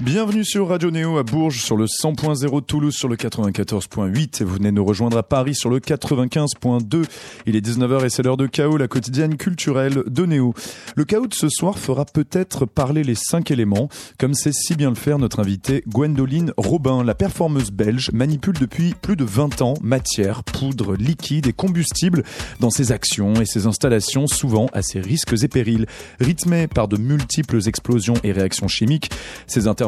Bienvenue sur Radio Néo à Bourges sur le 100.0 Toulouse sur le 94.8 et vous venez nous rejoindre à Paris sur le 95.2. Il est 19h et c'est l'heure de Chaos, la quotidienne culturelle de Néo. Le Chaos de ce soir fera peut-être parler les cinq éléments, comme sait si bien le faire notre invitée Gwendoline Robin. La performeuse belge manipule depuis plus de 20 ans matière, poudre, liquide et combustible dans ses actions et ses installations, souvent à ses risques et périls. Rythmées par de multiples explosions et réactions chimiques, ces interventions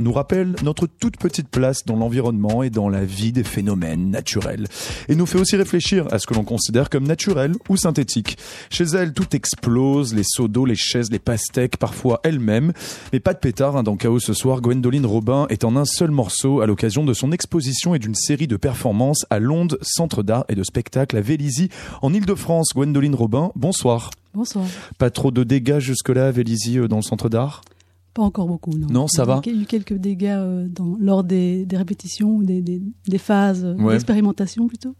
nous rappelle notre toute petite place dans l'environnement et dans la vie des phénomènes naturels. Et nous fait aussi réfléchir à ce que l'on considère comme naturel ou synthétique. Chez elle, tout explose, les seaux d'eau, les chaises, les pastèques, parfois elles-mêmes. Mais pas de pétard hein, dans Chaos ce soir. Gwendoline Robin est en un seul morceau à l'occasion de son exposition et d'une série de performances à Londres, Centre d'art et de spectacle à Vélizy, en Ile-de-France. Gwendoline Robin, bonsoir. Bonsoir. Pas trop de dégâts jusque-là à Vélizy euh, dans le centre d'art? Pas encore beaucoup, non. Non, ça va. Il y a eu quelques dégâts euh, dans, lors des, des répétitions ou des, des, des, phases d'expérimentation plutôt.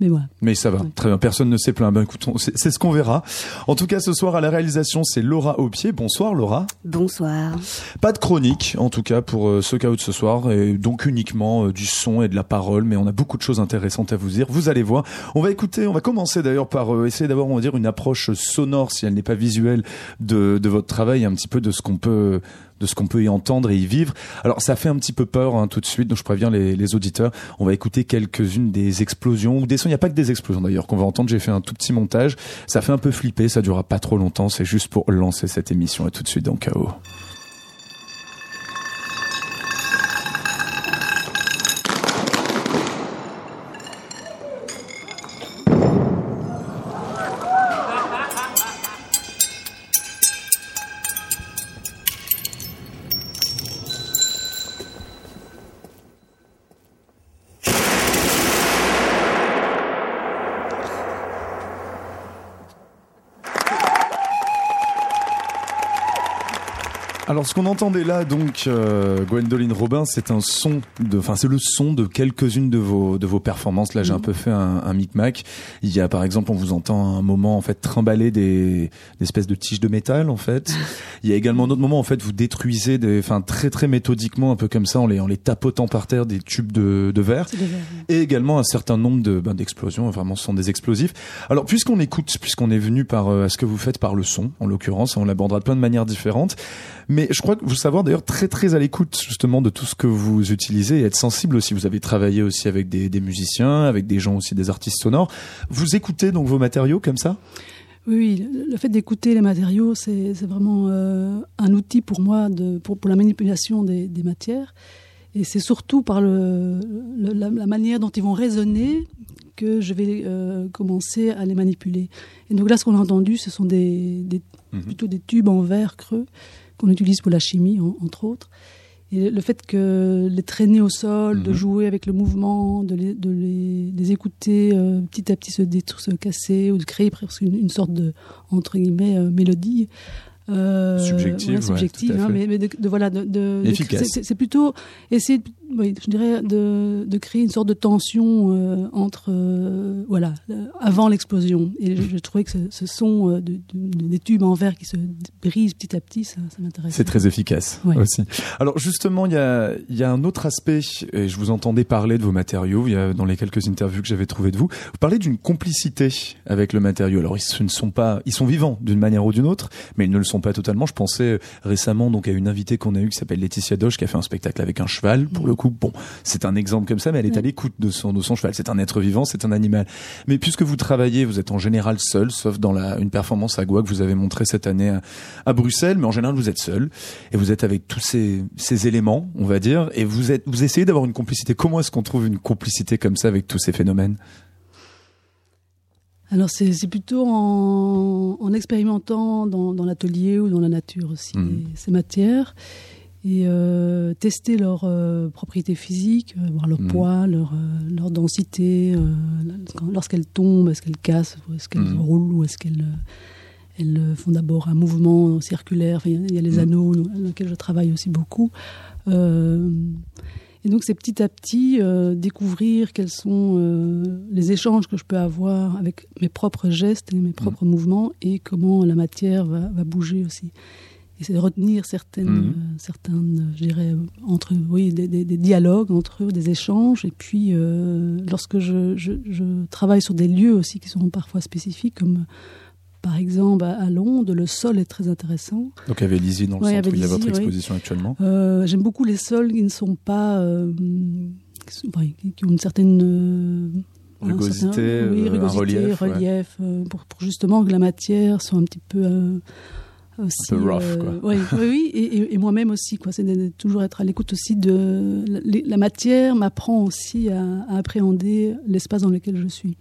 Mais voilà. Mais ça va, très bien. Personne ne s'est plaint. Ben écoute, c'est ce qu'on verra. En tout cas, ce soir à la réalisation, c'est Laura Aupier. Bonsoir Laura. Bonsoir. Pas de chronique, en tout cas pour euh, ce chaos de ce soir, et donc uniquement euh, du son et de la parole. Mais on a beaucoup de choses intéressantes à vous dire. Vous allez voir. On va écouter. On va commencer d'ailleurs par euh, essayer d'avoir, on va dire, une approche sonore, si elle n'est pas visuelle, de, de votre travail, un petit peu de ce qu'on peut de ce qu'on peut y entendre et y vivre. Alors ça fait un petit peu peur hein, tout de suite, donc je préviens les, les auditeurs. On va écouter quelques-unes des explosions ou des sons. Il n'y a pas que des explosions d'ailleurs qu'on va entendre. J'ai fait un tout petit montage. Ça fait un peu flipper, ça durera pas trop longtemps. C'est juste pour lancer cette émission et tout de suite dans Chaos. Qu'on entendait là donc euh, Gwendoline Robin, c'est un son de enfin c'est le son de quelques-unes de vos de vos performances. Là, j'ai un peu fait un, un micmac. Il y a par exemple, on vous entend un moment en fait trimballer des, des espèces de tiges de métal en fait. Il y a également un autre moment en fait vous détruisez des enfin très très méthodiquement un peu comme ça en les en les tapotant par terre des tubes de, de verre. Et également un certain nombre de ben, d'explosions, vraiment ce sont des explosifs. Alors puisqu'on écoute, puisqu'on est venu par euh, ce que vous faites par le son en l'occurrence, on l'abordera de plein de manières différentes. Mais je crois que vous savoir d'ailleurs très très à l'écoute justement de tout ce que vous utilisez et être sensible aussi. Vous avez travaillé aussi avec des, des musiciens, avec des gens aussi, des artistes sonores. Vous écoutez donc vos matériaux comme ça? Oui, le fait d'écouter les matériaux, c'est vraiment euh, un outil pour moi de, pour, pour la manipulation des, des matières. Et c'est surtout par le, le la, la, manière dont ils vont résonner que je vais euh, commencer à les manipuler. Et donc là, ce qu'on a entendu, ce sont des, des mmh. plutôt des tubes en verre creux qu'on utilise pour la chimie, en, entre autres. Et le fait que les traîner au sol, mmh. de jouer avec le mouvement, de les, de les, les écouter euh, petit à petit se détruire, se casser, ou de créer presque une, une sorte de, entre guillemets, euh, mélodie, euh, subjective, ouais, subjective ouais, hein, mais, mais de, voilà, de, de efficace. C'est plutôt essayer, oui, je dirais, de, créer une sorte de tension euh, entre, euh, voilà, avant l'explosion. Et je, je, trouvais que ce, ce son euh, de, des tubes en verre qui se brisent petit à petit, ça, ça m'intéresse. C'est très efficace ouais. aussi. Alors justement, il y a, il y a un autre aspect. Et je vous entendais parler de vos matériaux. Il y a dans les quelques interviews que j'avais trouvées de vous, vous parlez d'une complicité avec le matériau. Alors ils ne sont pas, ils sont vivants d'une manière ou d'une autre, mais ils ne le sont pas totalement. Je pensais récemment donc à une invitée qu'on a eue qui s'appelle Laetitia Doche qui a fait un spectacle avec un cheval. Pour le coup, bon, c'est un exemple comme ça, mais elle est à l'écoute de son de son cheval. C'est un être vivant, c'est un animal. Mais puisque vous travaillez, vous êtes en général seul, sauf dans la une performance à Goa que vous avez montré cette année à, à, Bruxelles, mais en général vous êtes seul et vous êtes avec tous ces ces éléments, on va dire, et vous êtes vous essayez d'avoir une complicité. Comment est-ce qu'on trouve une complicité comme ça avec tous ces phénomènes? Alors c'est plutôt en, en, expérimentant dans, dans l'atelier ou dans la nature aussi mmh. ces matières et euh, tester leurs euh, propriétés physiques, euh, voir leur mmh. poids, leur, leur densité, lorsqu'elles tombent, est-ce qu'elles cassent, est-ce qu'elles mmh. roulent ou est-ce qu'elles elles font d'abord un mouvement circulaire. Enfin, il y a les anneaux dans lesquels je travaille aussi beaucoup. Et donc c'est petit à petit euh, découvrir quels sont euh, les échanges que je peux avoir avec mes propres gestes et mes propres mmh. mouvements et comment la matière va, va bouger aussi. Et c'est de retenir certaines, mmh. euh, certaines, je dirais, entre, oui, des, des, des, dialogues entre eux, des échanges. Et puis, lorsque je, je, je, travaille sur des lieux aussi qui sont parfois spécifiques, comme par exemple, à Londres, le sol est très intéressant. Donc, à Vélizy, dans le ouais, centre où il y a votre exposition actuellement euh, J'aime beaucoup les sols qui ne sont pas. Euh, qui, ont une certaine. Euh, rugosité, un, oui, euh, un relief. relief ouais. pour, pour, justement que la matière soit un petit peu. Aussi, un peu rough, quoi. oui, oui, et, et, et moi-même aussi, quoi. C'est de toujours être à l'écoute aussi de la, la matière m'apprend aussi à, à appréhender l'espace dans lequel je suis.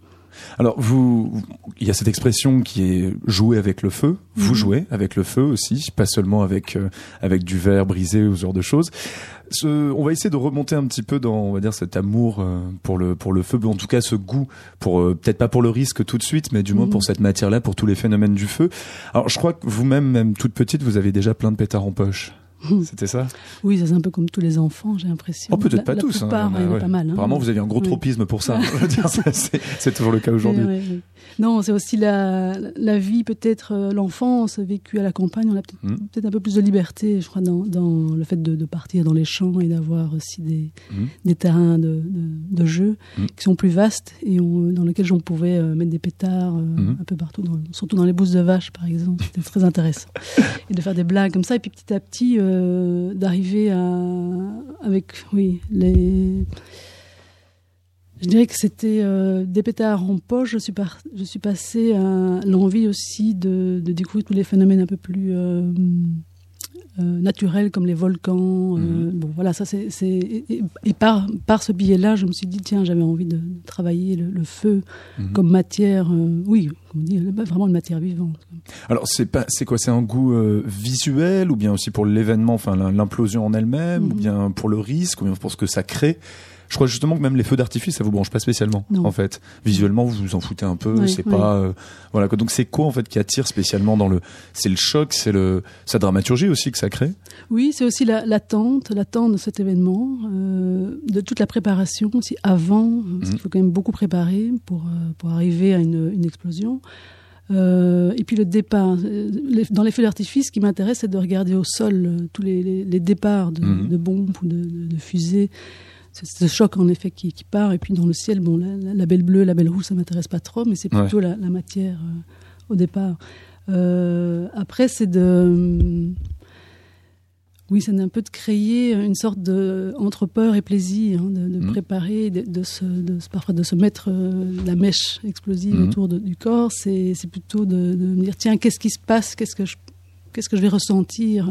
Alors, vous, il y a cette expression qui est jouer avec le feu. Vous mmh. jouez avec le feu aussi, pas seulement avec euh, avec du verre brisé ou ce genre de choses. Ce, on va essayer de remonter un petit peu dans, on va dire, cet amour euh, pour le pour le feu, en tout cas ce goût pour euh, peut-être pas pour le risque tout de suite, mais du moins mmh. pour cette matière-là, pour tous les phénomènes du feu. Alors, je crois que vous-même, même toute petite, vous avez déjà plein de pétards en poche. C'était ça? Oui, c'est un peu comme tous les enfants, j'ai l'impression. Oh, peut-être pas la tous. Plupart, hein, ouais. pas mal. Hein. Apparemment, vous aviez un gros oui. tropisme pour ça. c'est toujours le cas aujourd'hui. Non, c'est aussi la, la vie, peut-être euh, l'enfance vécue à la campagne. On a peut-être mmh. peut un peu plus de liberté, je crois, dans, dans le fait de, de, partir dans les champs et d'avoir aussi des, mmh. des terrains de, de, de jeu mmh. qui sont plus vastes et on, dans lesquels on pouvait euh, mettre des pétards euh, un peu partout, dans, surtout dans les bousses de vache, par exemple. C'était très intéressant. et de faire des blagues comme ça. Et puis petit à petit, euh, d'arriver avec oui, les je dirais que c'était euh, des pétards en poche. Je suis, passée à l'envie aussi de, de, découvrir tous les phénomènes un peu plus euh, euh, naturels, comme les volcans. Mm -hmm. bon, voilà, ça c'est. Et, et, par, par ce billet-là, je me suis dit, tiens, j'avais envie de, de travailler le, le feu -hmm. comme matière, euh, oui, comme on dit, vraiment une matière vivante. Alors, c'est pas, c'est quoi C'est un goût euh, visuel, ou bien aussi pour l'événement, enfin l'implosion en elle-même, -hmm. ou bien pour le risque, ou bien pour ce que ça crée? Je crois justement que même les feux d'artifice, ça vous branche pas spécialement, non. en fait. Visuellement, vous vous en foutez un peu. Oui, c'est oui. pas, euh, voilà. Donc c'est quoi en fait qui attire spécialement dans le, c'est le choc, c'est le, sa dramaturgie aussi que ça crée? Oui, c'est aussi l'attente, la, l'attente de cet événement, euh, de toute la préparation aussi avant, mmh. parce qu'il faut quand même beaucoup préparer pour euh, pour arriver à une, une explosion. Euh, et puis le départ. Dans les feux d'artifice, ce qui m'intéresse, c'est de regarder au sol tous les, les, les départs de, mmh. de, bombes ou de, de, de fusées c'est ce choc en effet qui, qui, part et puis dans le ciel bon la, belle bleue la belle rouge ça m'intéresse pas trop mais c'est plutôt ouais. la, la, matière euh, au départ euh, après c'est de oui c'est un peu de créer une sorte de entre peur et plaisir hein, de, de mmh. préparer de, de, se, de parfois de se mettre euh, la mèche explosive mmh. autour du corps c'est plutôt de, me dire tiens qu'est-ce qui se passe? Qu'est-ce que je qu'est-ce que je vais ressentir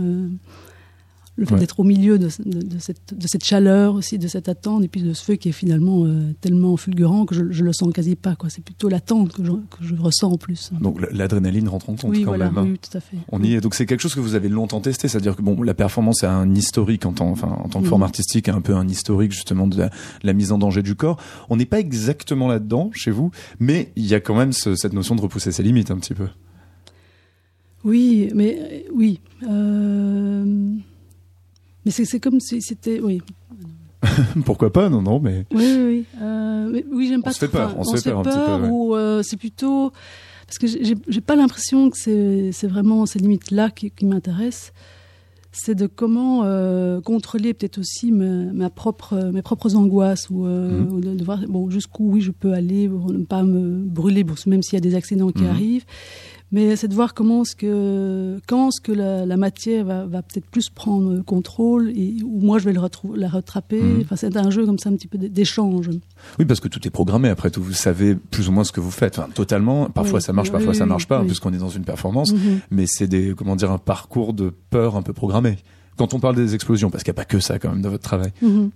le fait ouais. d'être au milieu de, de, de, cette, de, cette, chaleur aussi, de cette attente, et puis de ce feu qui est finalement euh, tellement fulgurant que je, je le sens quasi pas. C'est plutôt l'attente que, que, je ressens en plus. Donc l'adrénaline rentre en compte oui, quand voilà, même. Oui, tout à fait. On y est. Donc c'est quelque chose que vous avez longtemps testé, c'est-à-dire que bon, la performance est un historique en tant, enfin, en tant que forme artistique, un peu un historique justement de la, la mise en danger du corps. On n'est pas exactement là-dedans chez vous, mais il y a quand même ce, cette notion de repousser ses limites un petit peu. Oui, mais oui. Euh... Mais c'est comme si c'était. Oui. Pourquoi pas? Non, non, mais. Oui, oui, oui. Euh, mais, oui j'aime pas. On se fait peur. On, on se fait peur, un petit peu. Ou euh, c'est plutôt parce que j'ai pas l'impression que c'est vraiment ces limites-là qui, qui m'intéressent. C'est de comment euh, contrôler peut-être aussi ma, ma, propre, mes propres angoisses ou, mmh. ou de, de, voir bon jusqu'où oui je peux aller pour ne pas me brûler, bon, même s'il y a des accidents qui mmh. arrivent mais c'est de voir comment ce que quand ce que la, la matière va, va peut-être plus prendre contrôle et où moi je vais le la rattraper. Mmh. enfin c'est un jeu comme ça un petit peu d'échange. Oui parce que tout est programmé. Après tout vous savez plus ou moins ce que vous faites. Enfin, totalement. Parfois oui, ça marche parfois oui, ça marche pas oui. puisqu'on est dans une performance. Mmh. mais c'est des comment dire un parcours de peur un peu programmé quand on parle des explosions, parce qu'il n'y a pas que ça quand même dans votre travail. Mmh.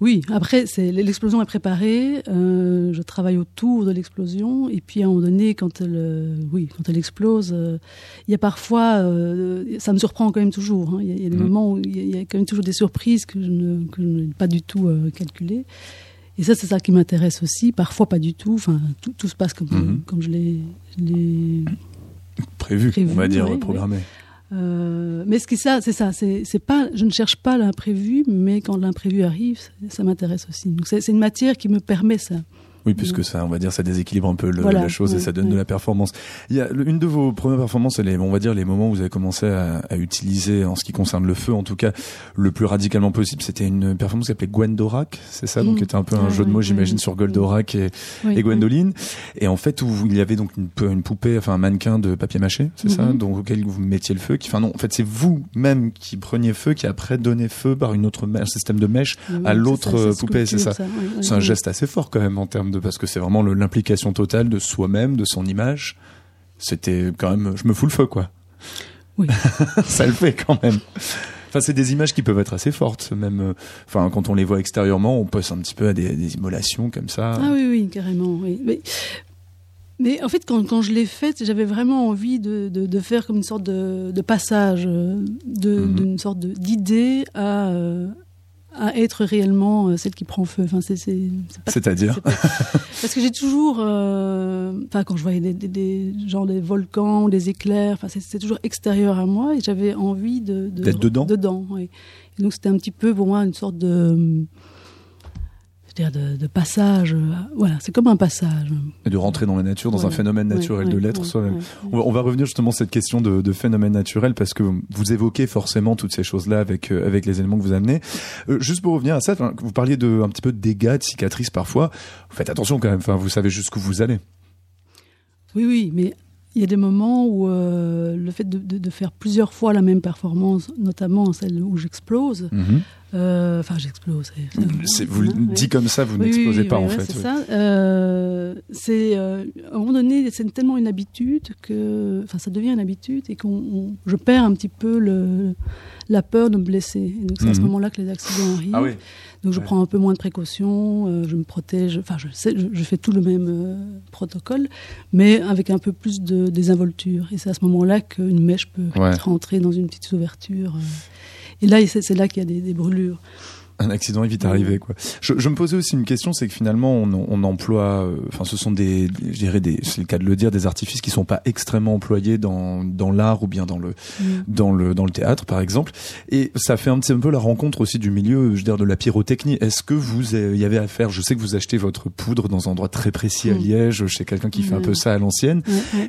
Oui, après, l'explosion est préparée, euh, je travaille autour de l'explosion, et puis à un moment donné, quand elle, euh, oui, quand elle explose, euh, il y a parfois, ça me surprend quand même toujours, hein, il, y a, il y a des mmh. moments où il y, a, il y, a, quand même toujours des surprises que je ne, que je n'ai pas du tout calculées. Et ça, c'est ça qui m'intéresse aussi, parfois pas du tout, enfin, tout, tout se passe comme, mmh. comme je l'ai prévu, prévu, on va dire, oui, programmé. Euh, mais ce qui ça, c'est ça. C'est pas, je ne cherche pas l'imprévu, mais quand l'imprévu arrive, ça m'intéresse aussi. Donc c'est une matière qui me permet ça. Oui, puisque ça, on va dire, ça déséquilibre un peu la chose et ça donne de la performance. Il y a une de vos premières performances, les, on va dire, les moments où vous avez commencé à, à, utiliser, en ce qui concerne le feu, en tout cas, le plus radicalement possible, c'était une performance qui s'appelait Gwendorak, c'est ça, donc mm. était un peu un jeu de mots, j'imagine, sur Goldorak et, et Gwendoline. Et en fait, où il y avait donc une, une poupée, enfin un mannequin de papier mâché, c'est ça, mm-hmm. donc auquel vous mettiez le feu, qui, enfin non, en fait, c'est vous-même qui preniez feu, qui après donnait feu par une autre un système de mèche à l'autre poupée, c'est ça. c'est un geste assez fort quand même en termes de, parce que c'est vraiment l'implication totale de soi-même, de son image. C'était quand même, je me fous le feu, quoi. Oui. ça le fait quand même. Enfin, c'est des images qui peuvent être assez fortes, même. Euh, enfin, quand on les voit extérieurement, on passe un petit peu à des, des immolations comme ça. Ah oui, oui, carrément. Oui. Mais, mais en fait, quand, quand je l'ai faite, j'avais vraiment envie de, de, de, faire comme une sorte de, de passage, euh, mhm. d'une sorte d'idée à, euh, à être réellement euh, celle qui prend feu. Enfin, c'est, C'est-à-dire Parce que j'ai toujours, euh, enfin, quand je voyais des, des, des, genre des volcans, des éclairs, enfin, c'est, toujours extérieur à moi et j'avais envie de, de d'être dedans. Dedans, oui. Et donc c'était un petit peu pour moi une sorte de dire de, de, passage. Euh, voilà, c'est comme un passage. Et de rentrer dans la nature, dans un phénomène naturel de l'être soi-même. On, va revenir justement sur cette question de, de, phénomène naturel parce que vous évoquez forcément toutes ces choses-là avec euh, avec les éléments que vous amenez. Euh, juste pour revenir à ça, vous parliez de un petit peu de dégâts, de cicatrices parfois. Faites attention quand même. Enfin, vous savez jusqu'où vous allez. Oui, oui, mais il y a des moments où euh, le fait de, de, de, faire plusieurs fois la même performance, notamment celle où j'explose, euh, enfin j'explose. Vous le dites comme ça, vous n'explosez pas en fait. C'est ça. Euh, c'est euh, à un moment donné, c'est tellement une habitude que, enfin ça devient une habitude et qu'on, je perds un petit peu le, la peur de me blesser. Et donc c'est à ce mhm. moment-là que les accidents arrivent. Ah oui. Donc je prends un peu moins de précautions, euh, je me protège, enfin je, sais, je, fais tout le même euh, protocole, mais avec un peu plus de désinvolture. Et c'est à ce moment-là qu'une mèche peut rentrer dans une petite ouverture. Euh. Et là, c'est là qu'il y a des, des brûlures un accident est vite arrivé quoi. Je, je, me posais aussi une question, c'est que finalement on, on emploie, euh, enfin ce sont des, je dirais des, c'est le cas de le dire, des artifices qui sont pas extrêmement employés dans dans l'art ou bien dans le mm. dans le dans le théâtre par exemple. Et ça fait un petit peu la rencontre aussi du milieu, je veux dire de la pyrotechnie. Est-ce que vous y avez affaire Je sais que vous achetez votre poudre dans un endroit très précis à mm. Liège, chez quelqu'un qui fait un peu ça à l'ancienne.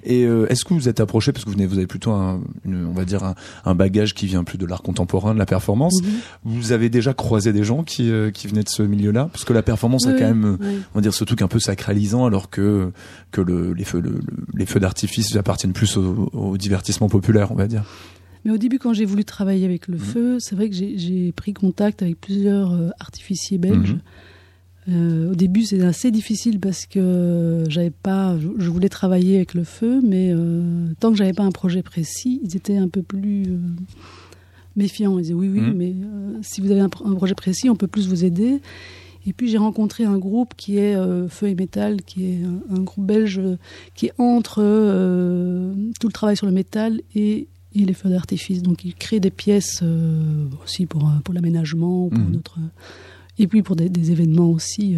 Et euh, est-ce que vous êtes approché parce que vous, venez, vous avez plutôt un, une, on va dire un, un, bagage qui vient plus de l'art contemporain, de la performance. Mm-hmm. Vous avez déjà croisé des gens qui, euh, qui venaient de ce milieu-là Parce que la performance a quand même, on va dire, ce truc un peu sacralisant, alors que, que le, les feux, les feux d'artifice appartiennent plus au, divertissement populaire, on va dire. Mais au début, quand j'ai voulu travailler avec le mmh. feu, c'est vrai que j'ai pris contact avec plusieurs euh, artificiers belges. Mmh. Euh, au début, c'était assez difficile parce que j'avais pas, je, voulais travailler avec le feu, mais tant que j'avais pas un projet précis, ils étaient un peu plus méfiant. Ils disaient oui, oui, mmh. mais euh, si vous avez un, projet précis, on peut plus vous aider. Et puis j'ai rencontré un groupe qui est euh, Feu et Métal, qui est un, groupe belge qui est entre euh, tout le travail sur le métal et, les feux d'artifice. Donc ils créent des pièces aussi pour, pour l'aménagement, pour mmh. et puis pour des, des événements aussi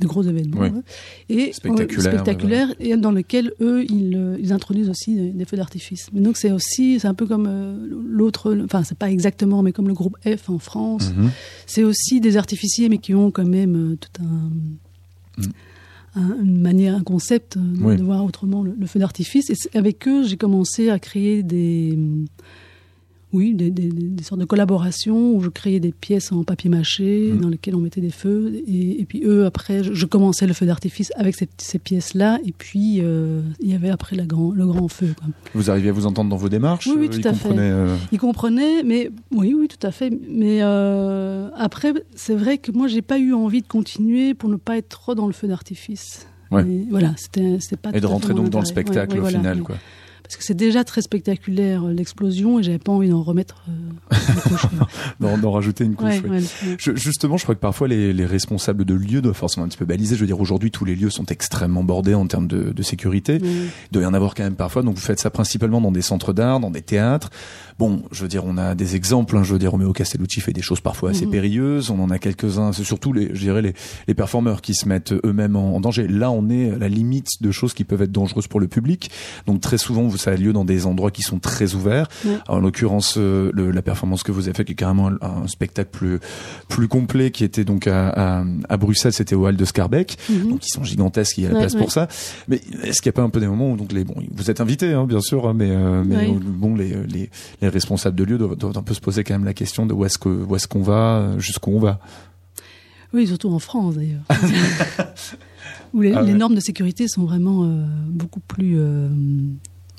de gros événements hein. et spectaculaires, et dans lesquels eux ils, euh, ils introduisent aussi des, feux d'artifice. Mais donc c'est aussi c'est un peu comme euh, l'autre, enfin c'est pas exactement, mais comme le groupe F en France, mhm. c'est aussi des artificiers mais qui ont quand même euh, tout un, mhm. une manière, un concept de voir autrement le, le feu d'artifice. Et avec eux j'ai commencé à créer des oui, des, des, des, sortes de collaborations où je créais des pièces en papier mâché mmh. dans lesquelles on mettait des feux. Et, et puis eux, après, je, commençais le feu d'artifice avec ces, ces pièces-là. Et puis, euh, il y avait après la grand, le grand feu. Quoi. Vous arriviez à vous entendre dans vos démarches Oui, oui tout à fait. Euh... Ils comprenaient, mais oui, oui, tout à fait. Mais euh, après, c'est vrai que moi, j'ai pas eu envie de continuer pour ne pas être trop dans le feu d'artifice. Ouais. voilà, c'était pas. Et de rentrer donc dans le spectacle au final, quoi parce que c'est déjà très spectaculaire euh, l'explosion et j'avais pas envie d'en remettre euh, d'en rajouter une couche justement je crois que parfois les, les, responsables de lieux doivent forcément un petit peu baliser. Je veux dire aujourd'hui tous les lieux sont extrêmement bordés en termes de, de sécurité. Il doit y en avoir quand même parfois. Donc vous faites ça principalement dans des centres d'art dans des théâtres bon je veux dire on a des exemples hein, je veux dire Romeo Castellucci fait des choses parfois assez mhm. périlleuses on en a quelques-uns c'est surtout les je dirais les, les performeurs qui se mettent eux-mêmes en, en danger là on est à la limite de choses qui peuvent être dangereuses pour le public donc très souvent ça a lieu dans des endroits qui sont très ouverts. En l'occurrence, la performance que vous avez faite, qui est carrément un, spectacle plus plus complet, qui était donc à, à, Bruxelles, c'était au Hall de Scarbeck. Mhm. Donc ils sont gigantesques, il y a la place pour ça. Mais est-ce qu'il n'y a pas un peu des moments où donc les bon, vous êtes invités, hein, bien sûr, hein, mais mais bon, les, les, les responsables de lieu doivent, doivent, un peu se poser quand même la question de où est-ce que où est-ce qu'on va, jusqu'où on va. Oui, surtout en France d'ailleurs. où les, ah normes de sécurité sont vraiment euh, beaucoup plus euh,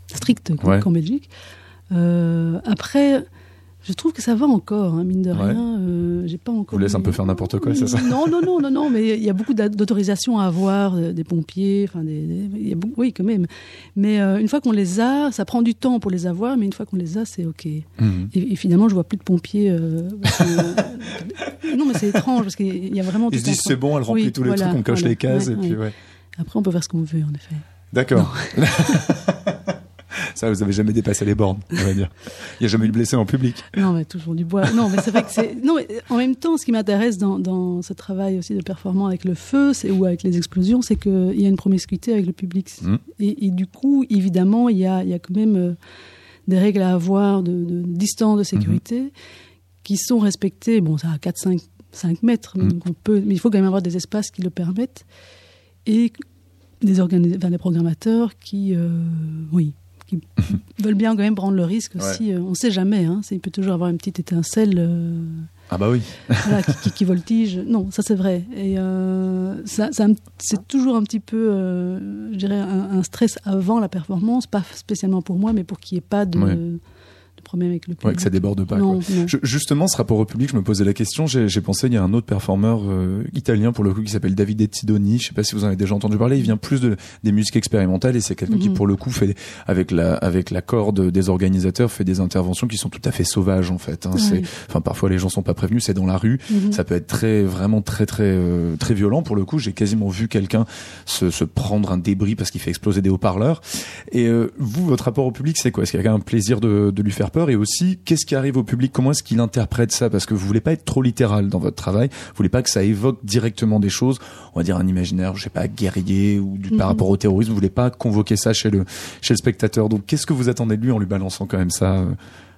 strictes qu'en Belgique. Euh, après, je trouve que ça va encore, hein, mine de rien. Euh, j'ai pas encore. Vous laisse un peu faire n'importe quoi, c'est ça Non, non, non, non, non. Mais il y a beaucoup d'autorisations à avoir euh, des pompiers. Enfin, des, y a beaucoup, oui, quand même. Mais euh, une fois qu'on les a, ça prend du temps pour les avoir, mais une fois qu'on les a, c'est ok. Mhm. Et, finalement, je vois plus de pompiers. non, mais c'est étrange parce qu'il y a vraiment. Ils se disent c'est bon, elle remplit tous les trucs, on coche les cases et puis ouais. Après, on peut faire ce qu'on veut, en effet. D'accord. Ça, vous avez jamais dépassé les bornes, on va dire. Il n'y a jamais eu de blessé en public. Non, mais toujours du bois. Non, mais c'est vrai que c'est. Non, mais en même temps, ce qui m'intéresse dans, dans, ce travail aussi de performance avec le feu, ou avec les explosions, c'est qu'il y a une promiscuité avec le public. Mmh. Et, du coup, évidemment, il y a, y a quand même euh, des règles à avoir de, de distance de sécurité mmh. qui sont respectées. Bon, ça à 4-5 5 mètres, mmh. donc on peut, mais il faut quand même avoir des espaces qui le permettent. Et des, des programmateurs qui, euh, oui, qui veulent bien quand même prendre le risque aussi. Euh, on ne sait jamais. Hein, il peut toujours avoir une petite étincelle. Euh, ah bah oui. qui, voltige. Non, ça c'est vrai. Et euh, ça, c'est toujours un petit peu, je dirais, un, stress avant la performance, pas spécialement pour moi, mais pour qu'il n'y ait pas de problème avec le public. Ouais, que ça déborde pas. justement, ce rapport au public, je me posais la question. J'ai pensé, il y a un autre performeur euh, italien pour le coup qui s'appelle David Ettidoni. Je sais pas si vous en avez déjà entendu parler. Il vient plus de des musiques expérimentales et c'est quelqu'un qui mhm. pour le coup fait avec la avec la corde des organisateurs fait des interventions qui sont tout à fait sauvages en fait. Hein. C'est enfin parfois les gens sont pas prévenus, c'est dans la rue. Mhm. Ça peut être très vraiment très très euh, très violent pour le coup. J'ai quasiment vu quelqu'un se, se prendre un débris parce qu'il fait exploser des haut-parleurs. Et euh, vous, votre rapport au public, c'est quoi? Est-ce qu'il y a un plaisir de, de lui faire peur? Et aussi qu'est-ce qui arrive au public? Comment est-ce qu'il interprète ça? Parce que vous voulez pas être trop littéral dans votre travail. Vous voulez pas que ça évoque directement des choses. On va dire un imaginaire, je sais pas, guerrier ou du, par mhm. rapport au terrorisme. Vous voulez pas convoquer ça chez le chez le spectateur. Donc qu'est-ce que vous attendez de lui en lui balançant quand même ça euh,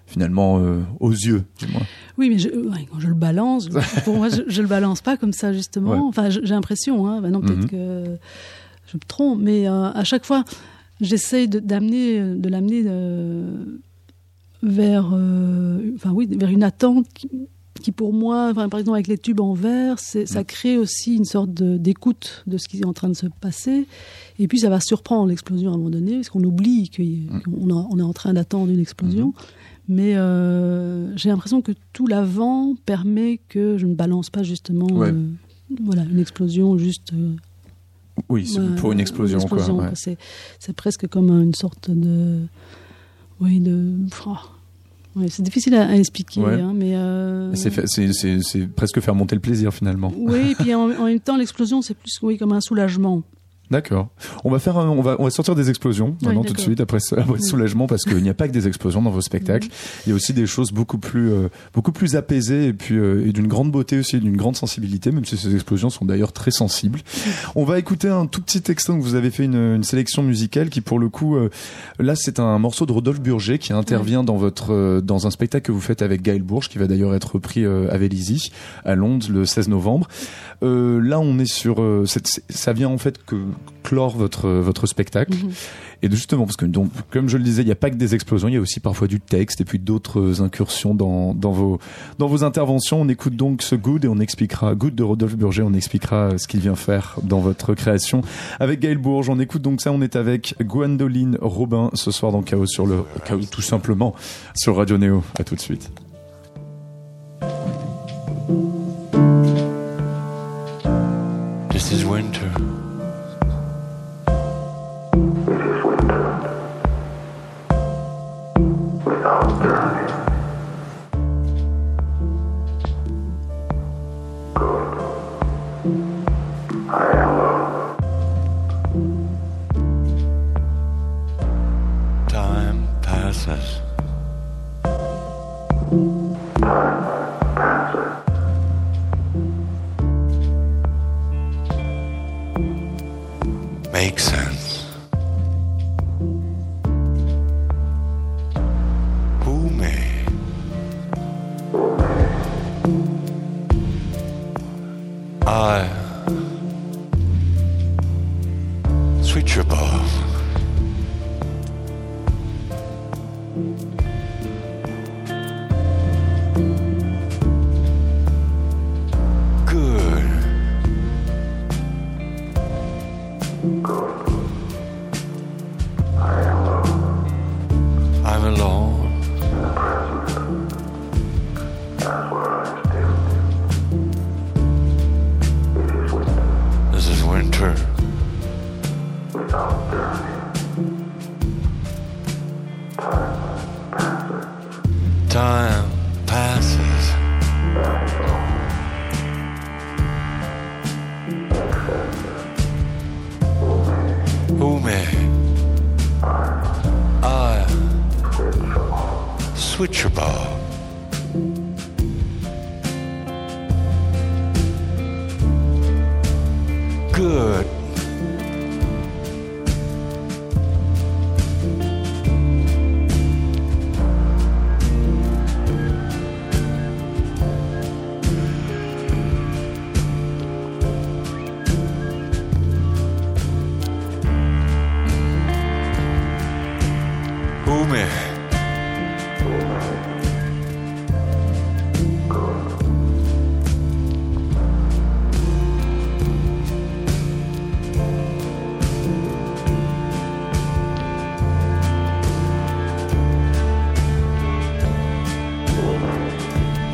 finalement euh, aux yeux du moins? Oui, mais je, quand je le balance, pour moi, je, je, le balance pas comme ça justement. Enfin, j'ai l'impression. Hein, non, peut-être mhm. que je me trompe, mais euh, à chaque fois, j'essaye d'amener, de l'amener vers, euh, enfin oui, vers une attente qui, pour moi, par exemple avec les tubes en verre, ça mm. crée aussi une sorte d'écoute de, ce qui est en train de se passer. Et puis ça va surprendre l'explosion à un moment donné, parce qu'on oublie mm. qu'on on est en train d'attendre une explosion. Mm-hmm. Mais euh, j'ai l'impression que tout l'avant permet que je ne balance pas justement euh, voilà, une explosion juste. oui, pour une explosion. quoi, c'est presque comme une sorte de. Oui, de. Oh, c'est difficile à, expliquer, hein, mais euh... c'est presque faire monter le plaisir finalement. Oui, et puis en, en même temps, l'explosion, c'est plus oui, comme un soulagement. D'accord. On va faire, on va, on va sortir des explosions maintenant tout de suite après, après soulagement parce qu'il n'y a pas que des explosions dans vos spectacles. Il y a aussi des choses beaucoup plus, euh, beaucoup plus apaisées et puis euh, et d'une grande beauté aussi, d'une grande sensibilité, même si ces explosions sont d'ailleurs très sensibles. On va écouter un tout petit extrait. Vous avez fait une, une sélection musicale qui, pour le coup, euh, là, c'est un morceau de Rodolphe Burger qui intervient dans votre, dans un spectacle que vous faites avec Gaël Bourges, qui va d'ailleurs être repris à Vélizy, à Londres, le 16 novembre. là, on est sur, ça vient en fait que clore votre votre spectacle. Mhm. Et justement, parce que donc, comme je le disais, il n'y a pas que des explosions, il y a aussi parfois du texte et puis d'autres incursions dans, dans, vos, dans vos interventions. On écoute donc ce Good et on expliquera, Good de Rodolphe Burger, on expliquera ce qu'il vient faire dans votre création. Avec Gaël Bourges, on écoute donc ça, on est avec Gwendoline Robin ce soir dans Chaos sur le, Chaos tout simplement, sur Radio Néo. À tout de suite. This is winter. reachable.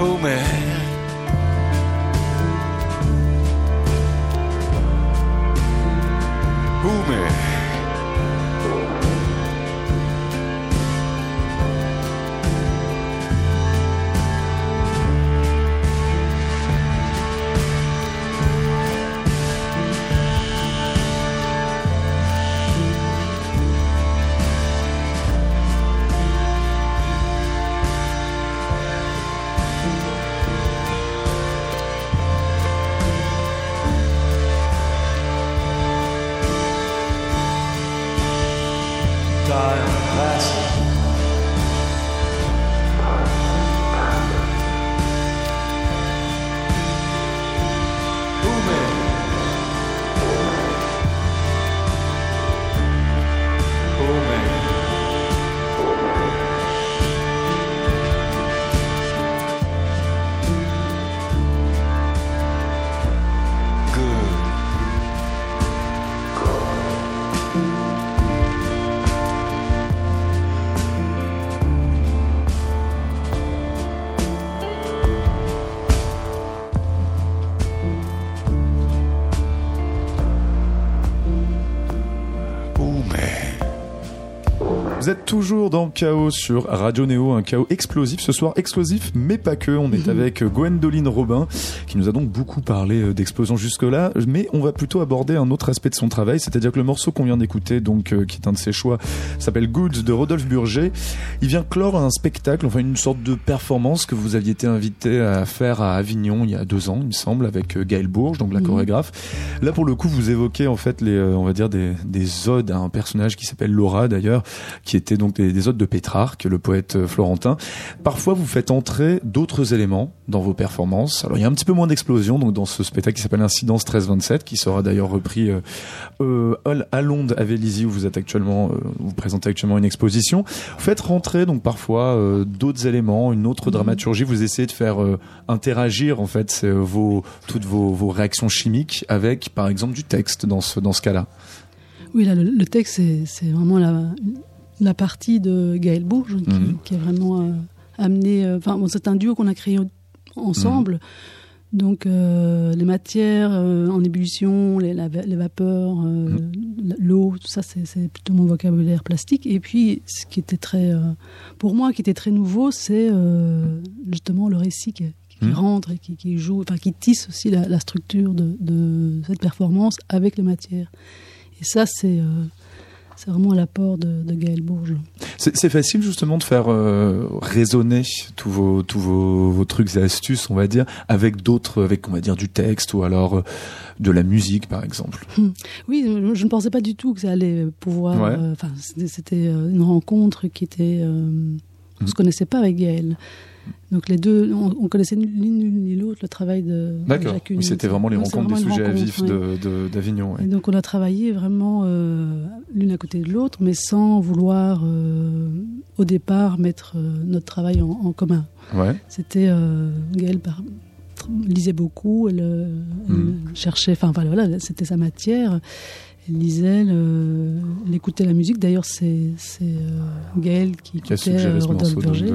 Oh man. Vous êtes toujours dans Chaos sur Radio Néo, un chaos explosif ce soir, explosif mais pas que. On est mhm. avec Gwendoline Robin qui nous a donc beaucoup parlé euh, d'explosion jusque-là, mais on va plutôt aborder un autre aspect de son travail, c'est-à-dire que le morceau qu'on vient d'écouter, donc euh, qui est un de ses choix, s'appelle Goods de Rodolphe Burger. Il vient clore un spectacle, enfin une sorte de performance que vous aviez été invité à faire à Avignon il y a deux ans, il me semble, avec euh, Gaël Bourges, donc la mhm. chorégraphe. Là pour le coup, vous évoquez en fait les, on va dire des, des odes à un personnage qui s'appelle Laura d'ailleurs, qui étaient donc des, des odes de Pétrarque, le poète euh, florentin. Parfois, vous faites entrer d'autres éléments dans vos performances. Alors, il y a un petit peu moins d'explosion donc dans ce spectacle qui s'appelle Incidence 1327, qui sera d'ailleurs repris euh, euh, à Londres, à Vélizy, où vous êtes actuellement, euh, vous présentez actuellement une exposition. Vous faites rentrer donc parfois euh, d'autres éléments, une autre mhm. dramaturgie. Vous essayez de faire interagir en fait vos toutes vos, vos réactions chimiques avec, par exemple, du texte dans ce dans ce cas-là. Oui, là, le, texte, c'est vraiment la, la partie de Gaël Bourges, qui, mhm. est vraiment euh, amené. Euh, enfin, c'est un duo qu'on a créé ensemble. Mhm. Donc, euh, les matières en ébullition, les, les vapeurs, mhm. l'eau, tout ça, c'est plutôt mon vocabulaire plastique. Et puis, ce qui était très, pour moi, qui était très nouveau, c'est justement le récit qui, rentre et qui, joue, enfin, qui tisse aussi la, structure de, de, cette performance avec les matières. Et ça, c'est c'est vraiment l'apport de, de Gaël Bourges. C'est facile justement de faire euh, résonner tous vos tous vos, vos, trucs et astuces, on va dire, avec d'autres, avec on va dire du texte ou alors euh, de la musique, par exemple. Hmm. Oui, je ne pensais pas du tout que ça allait pouvoir. Euh, enfin, c'était une rencontre qui était. on ne se connaissait pas avec Gaël. Donc les deux, on, connaissait ni l'une ni l'autre le travail de, D'accord. C'était vraiment les rencontres des sujets à vif d'Avignon. Et donc on a travaillé vraiment euh, l'une à côté de l'autre, mais sans vouloir euh, au départ mettre euh, notre travail en, commun. Ouais. C'était Gaëlle lisait beaucoup, elle, hmm. cherchait, enfin voilà, c'était sa matière lisait, elle écoutait la musique. D'ailleurs, c'est euh, Gaël qui, écoutait euh, Rodolphe Burger.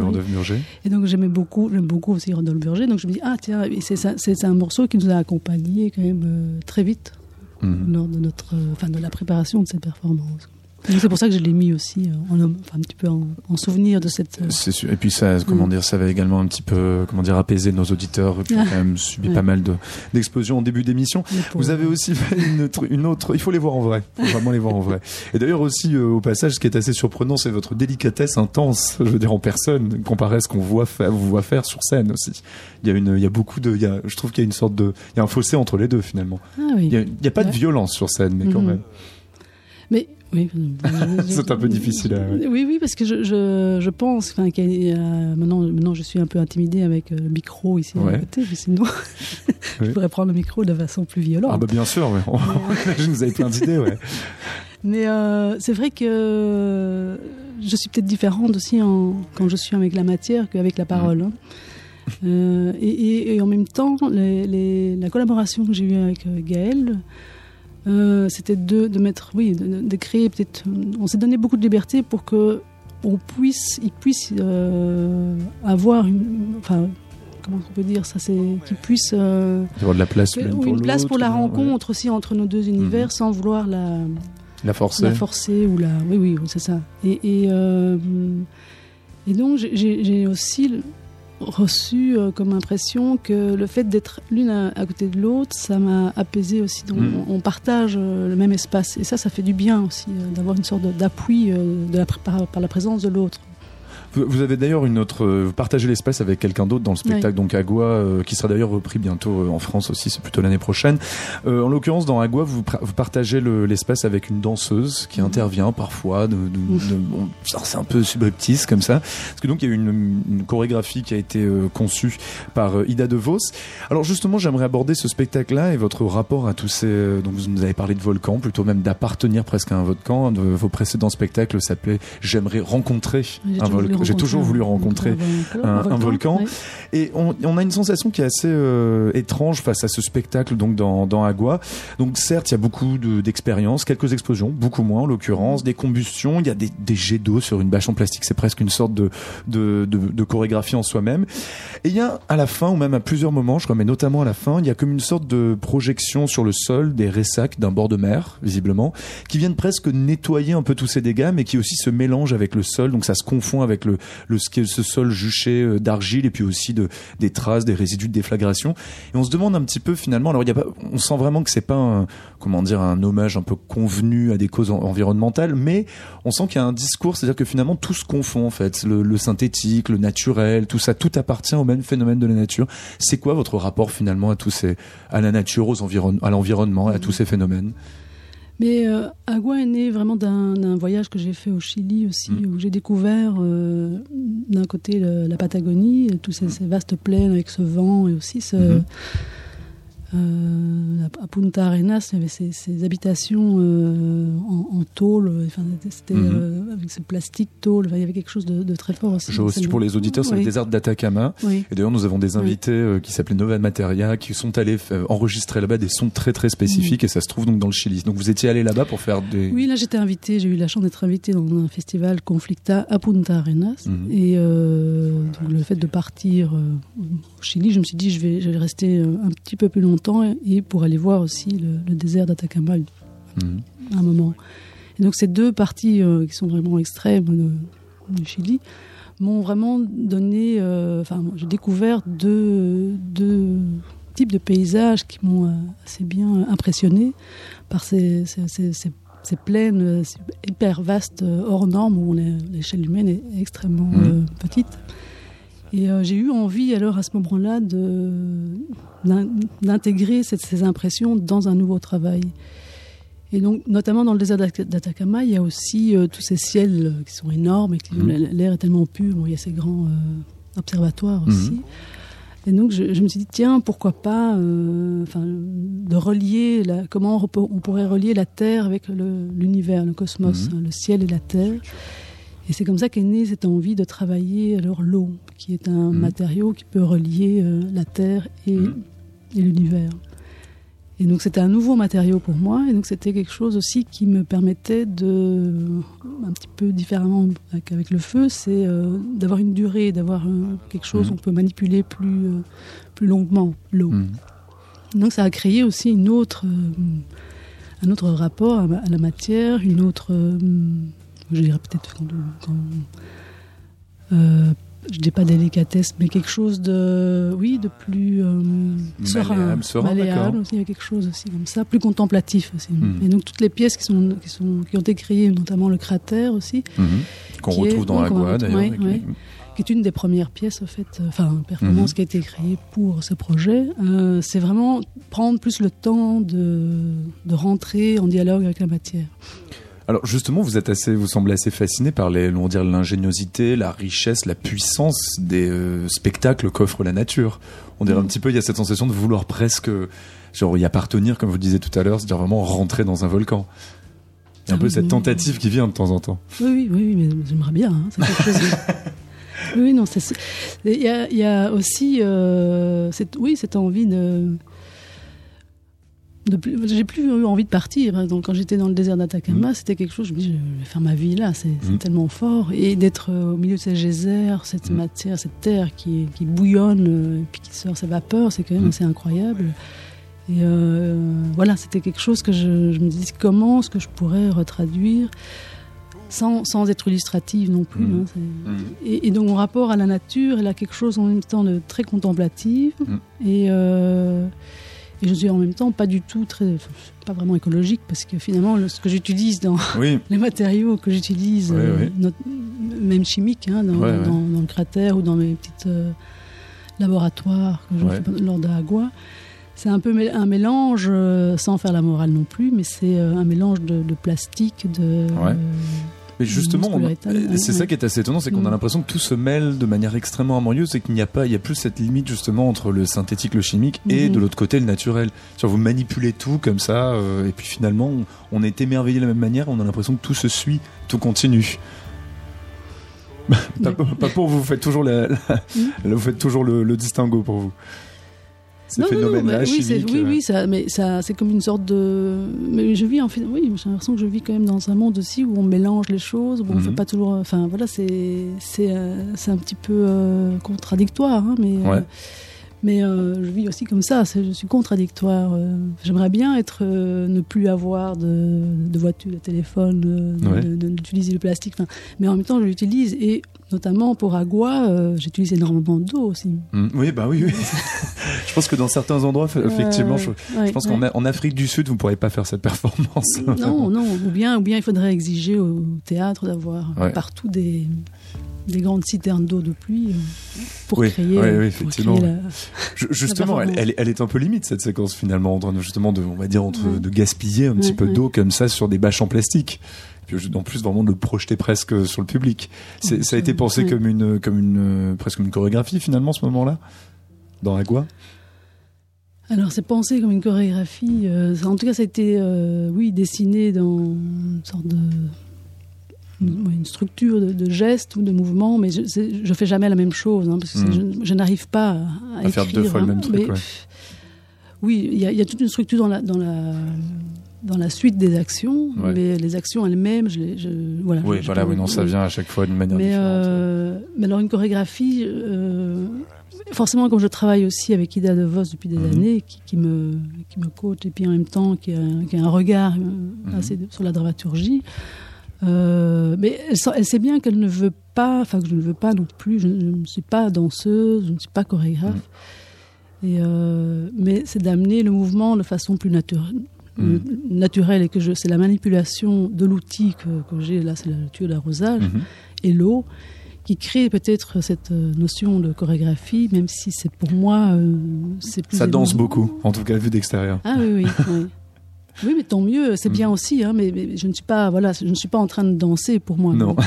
Et donc, j'aimais beaucoup, j'aime beaucoup aussi Rodolphe Burger. Donc, je me dis, ah tiens, c'est un morceau qui nous a accompagnés quand même euh, très vite mhm. lors de, notre, enfin, de la préparation de cette performance. C'est pour ça que je l'ai mis aussi euh, en, enfin, un petit peu en, souvenir de cette. Euh, sûr. Et puis ça, comment mm. dire, ça va également un petit peu, comment dire, apaiser nos auditeurs qui ont quand même subi pas mal d'explosions en début d'émission. Vous avez aussi fait une, une, autre. Il faut les voir en vrai. Il faut vraiment les voir en vrai. Et d'ailleurs aussi euh, au passage, ce qui est assez surprenant, c'est votre délicatesse intense. Je veux dire en personne, comparé à ce qu'on voit faire, vous voit faire sur scène aussi. Il y a une, il y a beaucoup de, il y a, je trouve qu'il y a une sorte de, il y a un fossé entre les deux finalement. Ah oui. Il n'y a, pas de violence sur scène, mais quand mm-hmm. même. Mais oui, c'est un peu difficile. À... Oui, oui, parce que je, je, je pense, enfin, maintenant, maintenant, je suis un peu intimidée avec le micro ici à côté, sinon, je pourrais prendre le micro de façon plus violente. Ah bah bien sûr, ouais. je nous avais plein d'idées, ouais. Mais euh, c'est vrai que je suis peut-être différente aussi en, quand je suis avec la matière qu'avec la parole. Hein. Euh, et, et, en même temps, les, les, la collaboration que j'ai eue avec euh, Gaël, euh, c'était de, de, mettre, oui, de, créer peut-être. On s'est donné beaucoup de liberté pour que on puisse, ils puissent euh, avoir une, enfin, comment on peut dire ça, c'est qu'ils puissent euh, avoir de la place, pour une place pour la rencontre aussi entre nos deux univers, mhm. sans vouloir la la forcer, la forcer ou la, oui, oui, c'est ça. Et et, et donc j'ai aussi reçu euh, comme impression que le fait d'être l'une à, côté de l'autre, ça m'a apaisé aussi. Donc, mm. on, partage euh, le même espace. Et ça, ça fait du bien aussi, euh, d'avoir une sorte d'appui par, la présence de l'autre. Vous avez d'ailleurs une autre, vous partagez l'espace avec quelqu'un d'autre dans le spectacle, donc Agua, euh, qui sera d'ailleurs repris bientôt euh, en France aussi, c'est plutôt l'année prochaine. Euh, en l'occurrence, dans Agua, vous, vous partagez l'espace avec une danseuse qui mhm. intervient parfois. De, de, bon, c'est un peu subreptice comme ça, parce que donc il y a une, une chorégraphie qui a été conçue par Ida De Vos. Alors justement, j'aimerais aborder ce spectacle-là et votre rapport à tous ces. donc vous nous avez parlé de volcan, plutôt même d'appartenir presque à un volcan. De, vos précédents spectacles s'appelaient J'aimerais rencontrer un volcan j'ai toujours voulu rencontrer un, volcan. Et on, a une sensation qui est assez euh, étrange face à ce spectacle donc dans, dans Agua. Donc certes, il y a beaucoup d'expériences, quelques explosions, beaucoup moins en l'occurrence, des combustions, il y a des, des jets d'eau sur une bâche en plastique, c'est presque une sorte de, de, de, chorégraphie en soi-même. Et il y a à la fin, ou même à plusieurs moments, je crois, mais notamment à la fin, il y a comme une sorte de projection sur le sol des ressacs d'un bord de mer, visiblement, qui viennent presque nettoyer un peu tous ces dégâts, mais qui aussi se mélangent avec le sol, donc ça se confond avec le le, ce sol juché euh, d'argile et puis aussi de, des traces, des résidus de déflagration. Et on se demande un petit peu finalement, alors il y a pas, on sent vraiment que c'est pas un, comment dire, un hommage un peu convenu à des causes environnementales, mais on sent qu'il y a un discours, c'est-à-dire que finalement tout se confond en fait, le, synthétique, le naturel, tout ça, tout appartient au même phénomène de la nature. C'est quoi votre rapport finalement à tous ces, à la nature, aux environ, à l'environnement, à tous ces phénomènes? Mais euh, Agua est né vraiment d'un voyage que j'ai fait au Chili aussi, mm. où j'ai découvert euh, d'un côté la Patagonie, tous ces, ces, vastes plaines avec ce vent et aussi ce, mm-hmm. Euh, à Punta Arenas, il y avait ces, habitations euh, en, tôle, enfin, c'était mhm. euh, avec ce plastique tôle, il y avait quelque chose de, très fort aussi. Je aussi pour les auditeurs, c'est le désert d'Atacama. Et d'ailleurs, nous avons des invités qui s'appelaient Nova Materia, qui sont allés enregistrer là-bas des sons très très spécifiques, et ça se trouve donc dans le Chili. Donc vous étiez allé là-bas pour faire des... Oui, là j'étais invité, j'ai eu la chance d'être invité dans un festival Conflicta à Punta Arenas. Mhm. Et le fait de partir au Chili, je me suis dit, je vais, je vais rester un petit peu plus longtemps et pour aller voir aussi le, désert d'Atacama mhm. à un moment. Et donc ces deux parties euh, qui sont vraiment extrêmes euh, du Chili m'ont vraiment donné, euh, enfin j'ai découvert deux, deux, types de paysages qui m'ont assez bien impressionné par ces, ces, ces, ces plaines hyper vastes, hors normes, où l'échelle humaine est extrêmement mhm. petite. Et euh, j'ai eu envie alors à ce moment-là d'intégrer ces impressions dans un nouveau travail. Et donc, notamment dans le désert d'Atacama, il y a aussi euh, tous ces ciels qui sont énormes et mmh. l'air est tellement pur. il y a ces grands, observatoire aussi. Et donc je, me suis dit tiens pourquoi pas de relier la, comment on, pourrait relier la Terre avec l'univers, le, cosmos, le ciel et la Terre. Et c'est comme ça qu'est née cette envie de travailler alors l'eau, qui est un matériau qui peut relier la Terre et, et l'univers. Et donc c'était un nouveau matériau pour moi, et donc c'était quelque chose aussi qui me permettait de, un petit peu différemment qu'avec le feu, c'est euh, d'avoir une durée, d'avoir euh, quelque chose qu'on peut manipuler plus, euh, plus longuement, l'eau. Donc ça a créé aussi une autre, un autre rapport à, la matière, une autre, je dirais peut-être quand, quand je dis pas délicatesse, mais quelque chose de, oui, de plus euh, serein, malléable, aussi, il y a quelque chose aussi comme ça, plus contemplatif aussi. Hmm. Et donc toutes les pièces qui sont, qui sont, qui ont été créées, notamment le cratère aussi, hmm. qu'on retrouve dans la Agua d'ailleurs, qui est une des premières pièces, en fait, euh, enfin, performance hmm. qui a été créée pour ce projet. Euh, c'est vraiment prendre plus le temps de, de rentrer en dialogue avec la matière. Alors justement, vous êtes assez, vous semblez assez fasciné par les, on dire l'ingéniosité, la richesse, la puissance des euh, spectacles qu'offre la nature. On dirait un mm. petit peu, il y a cette sensation de vouloir presque, genre y appartenir, comme vous disiez tout à l'heure, c'est-à-dire vraiment rentrer dans un volcan. Il y a un peu cette tentative qui vient de temps en temps. Oui, oui, oui, mais j'aimerais bien. Hein, oui, non, il y a aussi, euh, cette, oui, cette envie de j'ai plus eu envie de partir. Donc, quand j'étais dans le désert d'Atacama, mm. c'était quelque chose, je me dis, je vais faire ma vie là, c'est mm. tellement fort. Et d'être euh, au milieu de ces geysers, cette mm. matière, cette terre qui, qui bouillonne, euh, et puis qui sort sa vapeur, c'est quand même assez incroyable. Et euh, voilà, c'était quelque chose que je, me disais, comment est-ce que je pourrais retraduire sans, sans être illustrative non plus. Hein, et, donc, mon rapport à la nature, elle a quelque chose en même temps de très contemplative. Et. Et je suis en même temps pas du tout très, pas vraiment écologique parce que finalement, ce que j'utilise dans les matériaux que j'utilise, euh, même chimiques, hein, dans, le cratère ou dans mes petits euh, laboratoires que je fais lors de Agua, c'est un peu un mélange, euh, sans faire la morale non plus, mais c'est un mélange de, de plastique, de mais justement, c'est ça qui est assez étonnant, c'est qu'on a mm. l'impression que tout se mêle de manière extrêmement harmonieuse et qu'il n'y a pas, il y a plus cette limite justement entre le synthétique, le chimique et mm-hmm. de l'autre côté le naturel. Genre vous manipulez tout comme ça euh, et puis finalement on, est émerveillé de la même manière, on a l'impression que tout se suit, tout continue. pas, pour vous, faites toujours la, vous faites toujours le distinguo pour vous non, oui, oui, oui, ça, mais ça, c'est comme une sorte de. Mais je vis en fait, oui, j'ai l'impression que je vis quand même dans un monde aussi où on mélange les choses, où on fait mhm. pas toujours. Enfin, voilà, c'est, c'est, euh, c'est un petit peu euh, contradictoire, hein, mais. Euh, mais je vis aussi comme ça, je suis contradictoire. J'aimerais bien être, ne plus avoir de, de voiture, de téléphone, d'utiliser le plastique, mais en même temps je l'utilise et notamment pour Agua, euh, j'utilise énormément d'eau aussi. Mm. oui, bah oui, oui. je pense que dans certains endroits, effectivement, je, pense qu'en Afrique du Sud, vous ne pourrez pas faire cette performance. non, non, ou bien, ou bien il faudrait exiger au théâtre d'avoir partout des, des grandes citernes d'eau de pluie euh, pour créer. Oui, oui, effectivement. justement, elle, elle, est un peu limite cette séquence finalement, justement de, on va dire, entre de gaspiller un petit peu d'eau comme ça sur des bâches en plastique puis en plus vraiment de le projeter presque sur le public. ça a été pensé comme une, comme une, presque une chorégraphie finalement ce moment-là? Dans Agua? Alors c'est pensé comme une chorégraphie. Euh, en tout cas, ça a été, euh, oui, dessiné dans une sorte de une, structure de, gestes ou de mouvements, mais je, je fais jamais la même chose hein, parce que hmm. je, n'arrive pas à, faire deux fois le même truc. Oui, il y, y, a toute une structure dans la, dans la dans la suite des actions, mais les actions elles-mêmes, je, je, voilà. Oui, voilà, oui, non, ça vient à chaque fois d'une manière mais, différente. Euh, mais alors une chorégraphie, euh, forcément, comme je travaille aussi avec Ida De Vos depuis des mhm. années, qui, qui, me qui me coach et puis en même temps qui a, qui a un regard euh, mhm. assez sur la dramaturgie. Euh, mais elle, elle, sait bien qu'elle ne veut pas, enfin que je ne veux pas non plus. Je, ne suis pas danseuse, je ne suis pas chorégraphe. Et euh, mais c'est d'amener le mouvement de façon plus naturelle, Mm. naturel et que c'est la manipulation de l'outil que, j'ai, là c'est le tuyau d'arrosage, mm-hmm. et l'eau, qui crée peut-être cette euh, notion de chorégraphie, même si c'est pour moi, euh, c'est plus... Ça danse beaucoup, en tout cas vu d'extérieur. Ah oui, oui. oui. Mais tant mieux, c'est bien mm. aussi, hein, mais, je ne suis pas, voilà, je ne suis pas en train de danser pour moi. Non.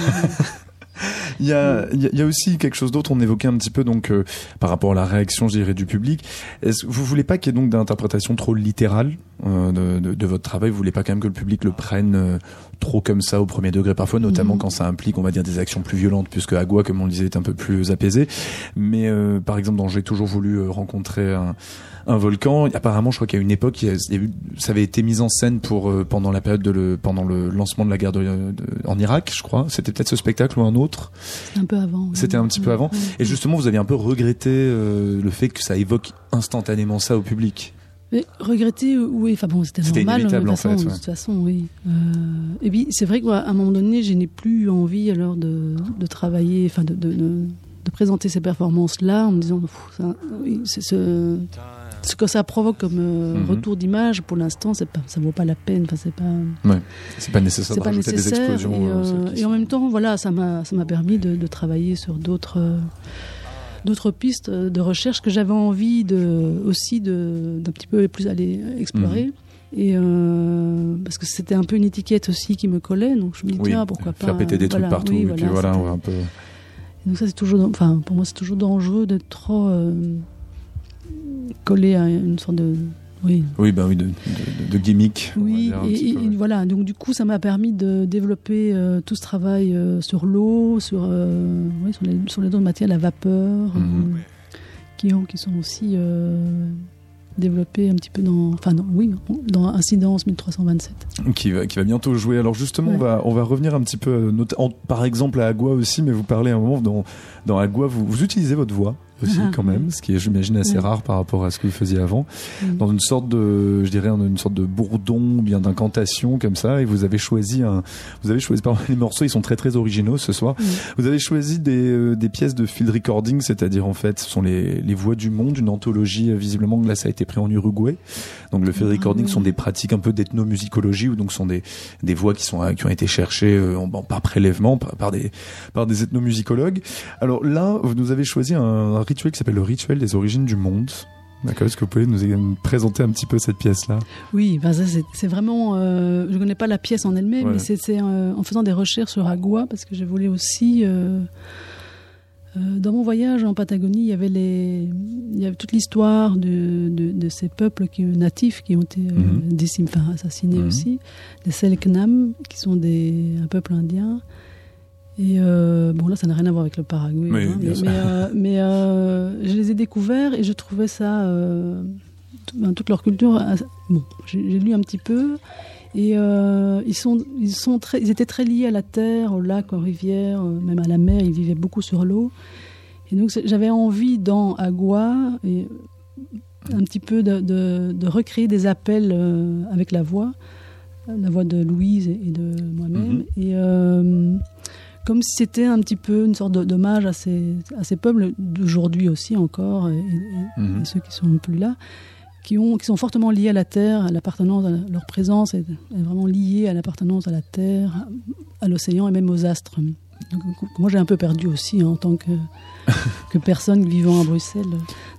Il y a, il y a aussi quelque chose d'autre. On évoquait un petit peu donc euh, par rapport à la réaction, je dirais, du public. Est-ce vous voulez pas qu'il y ait donc d'interprétation trop littérale euh, de, de, de, votre travail? Vous voulez pas quand même que le public le prenne euh, trop comme ça au premier degré parfois, notamment mmh. quand ça implique, on va dire, des actions plus violentes, puisque Agua, comme on le disait, est un peu plus apaisé. Mais par exemple, dans J'ai toujours voulu rencontrer un un volcan. Apparemment, je crois qu'à une époque, il y a eu, ça avait été mis en scène pour euh, pendant la période de le, pendant le lancement de la guerre de, en Irak, je crois. C'était peut-être ce spectacle ou un autre. Un peu avant. C'était un petit peu avant. Et justement, vous aviez un peu regretté euh, le fait que ça évoque instantanément ça au public. Mais regretter, oui, enfin bon, c'était normal. Inévitable, de, façon, en fait, de toute façon, oui. Euh, et puis, c'est vrai qu'à un moment donné, je n'ai plus envie alors de, de travailler, enfin de, de, de, présenter ces performances-là en me disant, oui, c'est ce ce que ça provoque comme euh, mhm. retour d'image, pour l'instant, c'est pas, ça vaut pas la peine. Enfin, c'est pas. Ouais, c'est pas nécessaire. C'est pas nécessaire. Des et, euh, et, en même temps, voilà, ça m'a, ça m'a permis de, de, travailler sur d'autres. Euh, d'autres pistes de recherche que j'avais envie de aussi de d'un petit peu plus aller explorer mhm. et euh, parce que c'était un peu une étiquette aussi qui me collait donc je me dis tiens pourquoi pas faire péter des trucs partout et puis voilà un peu donc ça c'est toujours enfin pour moi c'est toujours dangereux d'être trop collé à une sorte de oui. Oui, bah oui, de, de, de gimmick. Oui, et, voilà. Donc du coup, ça m'a permis de développer euh, tout ce travail euh, sur l'eau, sur, euh, oui, sur, les, sur les dons de matière, la vapeur, mhm. qui, ont, qui sont aussi développés un petit peu dans, enfin, oui, dans Incidence 1327. Qui va, qui va bientôt jouer. Alors justement, on, va, on va revenir un petit peu, par exemple à Agua aussi, mais vous parlez un moment dans, dans Agua, vous, vous utilisez votre voix? Aussi ah, quand même, ce qui est j'imagine assez rare par rapport à ce que vous faisiez avant, dans une sorte de, je dirais une sorte de bourdon, bien d'incantation comme ça, et vous avez choisi un, vous avez choisi par les morceaux, ils sont très très originaux ce soir. Vous avez choisi des, euh, des pièces de field recording, c'est-à-dire en fait, ce sont les, les voix du monde, une anthologie euh, visiblement là ça a été pris en Uruguay. Donc le field recording sont des pratiques un peu d'ethnomusicologie, ou donc sont des des voix qui sont qui ont été cherchées euh, en, par prélèvement par, par des par des ethnomusicologues. Alors là, vous nous avez choisi un rituel qui s'appelle le rituel des origines du monde. D'accord, est-ce que vous pouvez nous présenter un petit peu cette pièce-là? Oui, ben c'est vraiment. Euh, je ne connais pas la pièce en elle-même, mais c'est euh, en faisant des recherches sur Agua, parce que je voulais aussi. Euh, dans mon voyage en Patagonie, il y avait, les, il y avait toute l'histoire de, de, ces peuples qui, natifs qui ont été mm assassinés mhm. aussi, les Selknam, qui sont des, un peuple indien. Et euh, bon, là, ça n'a rien à voir avec le Paraguay. Hein, mais, euh, mais euh, je les ai découverts et je trouvais ça, ben, toute leur culture. bon, j'ai lu un petit peu. Et ils, sont, ils, sont très, ils étaient très liés à la terre, au lac, aux rivières, même à la mer. Ils vivaient beaucoup sur l'eau. Et donc, j'avais envie, dans Agua, et un petit peu de, de, recréer des appels avec la voix, la voix de Louise et, de moi-même. Mm-hmm. Et comme si c'était un petit peu une sorte d'hommage à ces, à ces peuples d'aujourd'hui aussi encore, et, mhm. ceux qui sont plus là, qui, ont, qui sont fortement liés à la terre, à l'appartenance, à leur présence est, vraiment liée à l'appartenance à la terre, à l'océan et même aux astres. Donc, moi j'ai un peu perdu aussi hein, en tant que, que personne vivant à Bruxelles,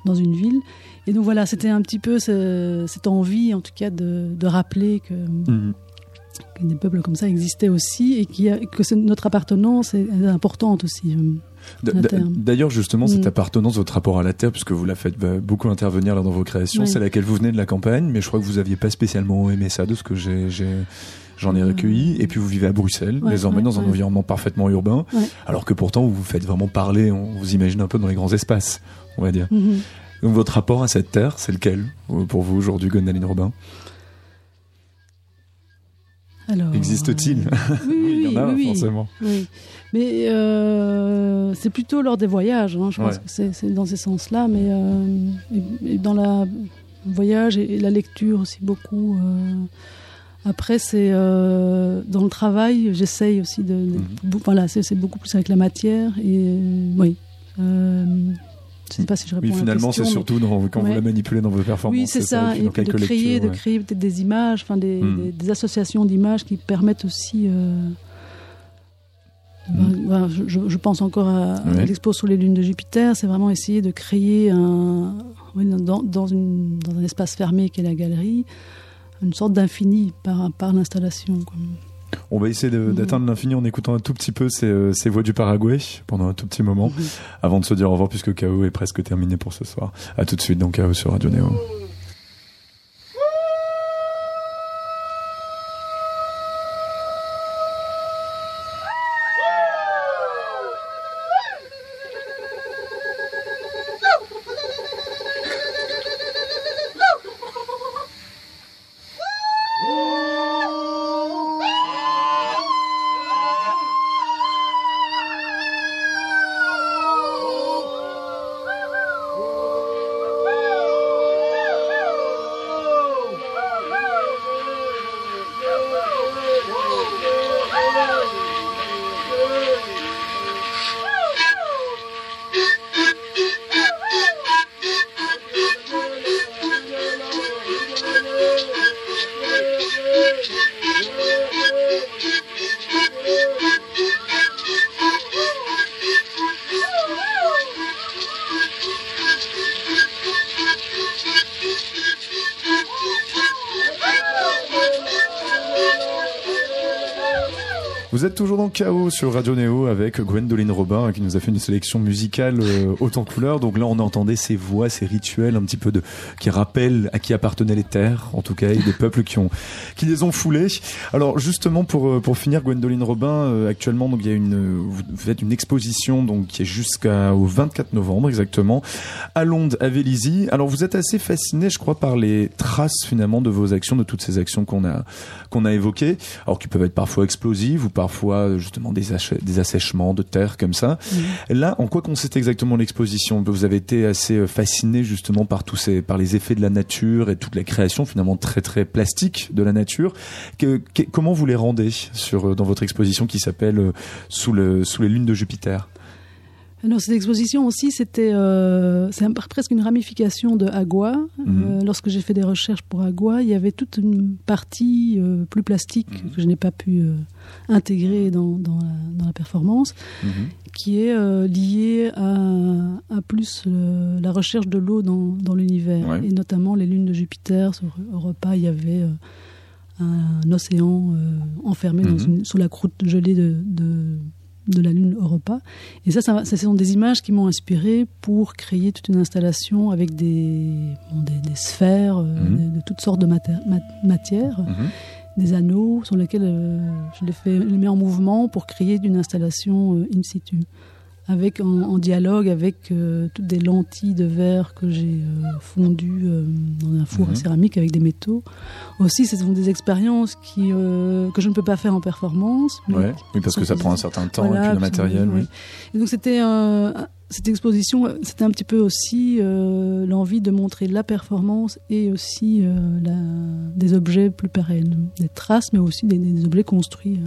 dans une ville. Et donc voilà, c'était un petit peu cette envie en tout cas de, de rappeler que... Mhm que des peuples comme ça existaient aussi et qui que notre appartenance est, importante aussi. Euh, d'ailleurs, justement, cette mm. appartenance, votre rapport à la terre, puisque vous la faites beaucoup intervenir dans vos créations, c'est laquelle vous venez de la campagne, mais je crois que vous n'aviez pas spécialement aimé ça de ce que j'ai, j'en ai recueilli. Et puis vous vivez à Bruxelles, désormais dans un environnement parfaitement urbain, alors que pourtant vous vous faites vraiment parler, on vous imagine un peu dans les grands espaces, on va dire. Mm-hmm. Donc votre rapport à cette terre, c'est lequel euh, pour vous aujourd'hui, Gondaline Robin? Existe-t-il Oui, oui, oui, forcément. Mais euh, c'est plutôt lors des voyages, hein, je pense que c'est dans ces sens-là, mais euh, dans la voyage et, la lecture aussi beaucoup. Euh, après, c'est dans le travail, j'essaye aussi de. Mhm. Voilà, c'est beaucoup plus avec la matière et oui. Je sais pas si je réponds oui, finalement, c'est surtout quand vous la manipulez dans vos performances. Oui, c'est ça. Et de créer, de créer peut-être des images, enfin des, hmm. des, associations d'images qui permettent aussi. Euh, hmm. ben, je, je, pense encore à, l'expo sur les lunes de Jupiter. C'est vraiment essayer de créer un, dans, dans, une, dans un espace fermé qui est la galerie, une sorte d'infini par, par l'installation. On va essayer d'atteindre l'infini en écoutant un tout petit peu ces, ces, voix du Paraguay pendant un tout petit moment, avant de se dire au revoir puisque KO est presque terminé pour ce soir. À tout de suite dans KO sur Radio Néo. Sur Radio Néo avec Gwendoline Robin qui nous a fait une sélection musicale euh, autant couleur. Donc là, on entendait ces voix, ces rituels un petit peu de qui rappellent à qui appartenaient les terres, en tout cas, et des peuples qui les ont foulés. Alors justement pour euh, pour finir, Gwendoline Robin, euh, actuellement, donc il y a une vous faites une exposition donc qui est jusqu'au 24 novembre exactement à Londres, à Vélizy. Alors vous êtes assez fasciné, je crois, par les traces finalement de vos actions, de toutes ces actions qu'on a qu'on a évoquées, alors qui peuvent être parfois explosives ou parfois justement des, des assèchements de terre comme ça. Mhm. Là, en quoi consiste exactement l'exposition? Vous avez été assez euh, fasciné justement par tous ces, par les effets de la nature et toute la création finalement très très plastique de la nature. Que, comment vous les rendez sur euh, dans votre exposition qui s'appelle euh, sous le sous les lunes de Jupiter? Alors cette exposition aussi, c'était euh, c'est presque une ramification de Agua. Mhm. Euh, lorsque j'ai fait des recherches pour Agua, il y avait toute une partie euh, plus plastique mhm. que je n'ai pas pu intégrer dans, dans, la, dans, la, performance, mhm. qui est liée à, à plus la recherche de l'eau dans, dans l'univers, et notamment les lunes de Jupiter. Sur Europa, il y avait un océan enfermé dans une, sous la croûte gelée de, de de la Lune Europa. Et ça, ça, ce sont des images qui m'ont inspiré pour créer toute une installation avec des, des, sphères, euh, mhm. de, toutes sortes de matières, mhm. des anneaux sur lesquels euh, je les, fais, les mets en mouvement pour créer une installation euh, in situ avec en, dialogue avec euh, toutes des lentilles de verre que j'ai euh, fondues euh, dans un four à mhm. céramique avec des métaux. Aussi, ce sont des expériences qui que je ne peux pas faire en performance. oui, parce que ça prend un certain temps et puis le matériel. Oui. Et donc c'était cette exposition, c'était un petit peu aussi l'envie de montrer la performance et aussi la, des objets plus pérennes, des traces, mais aussi des, des objets construits.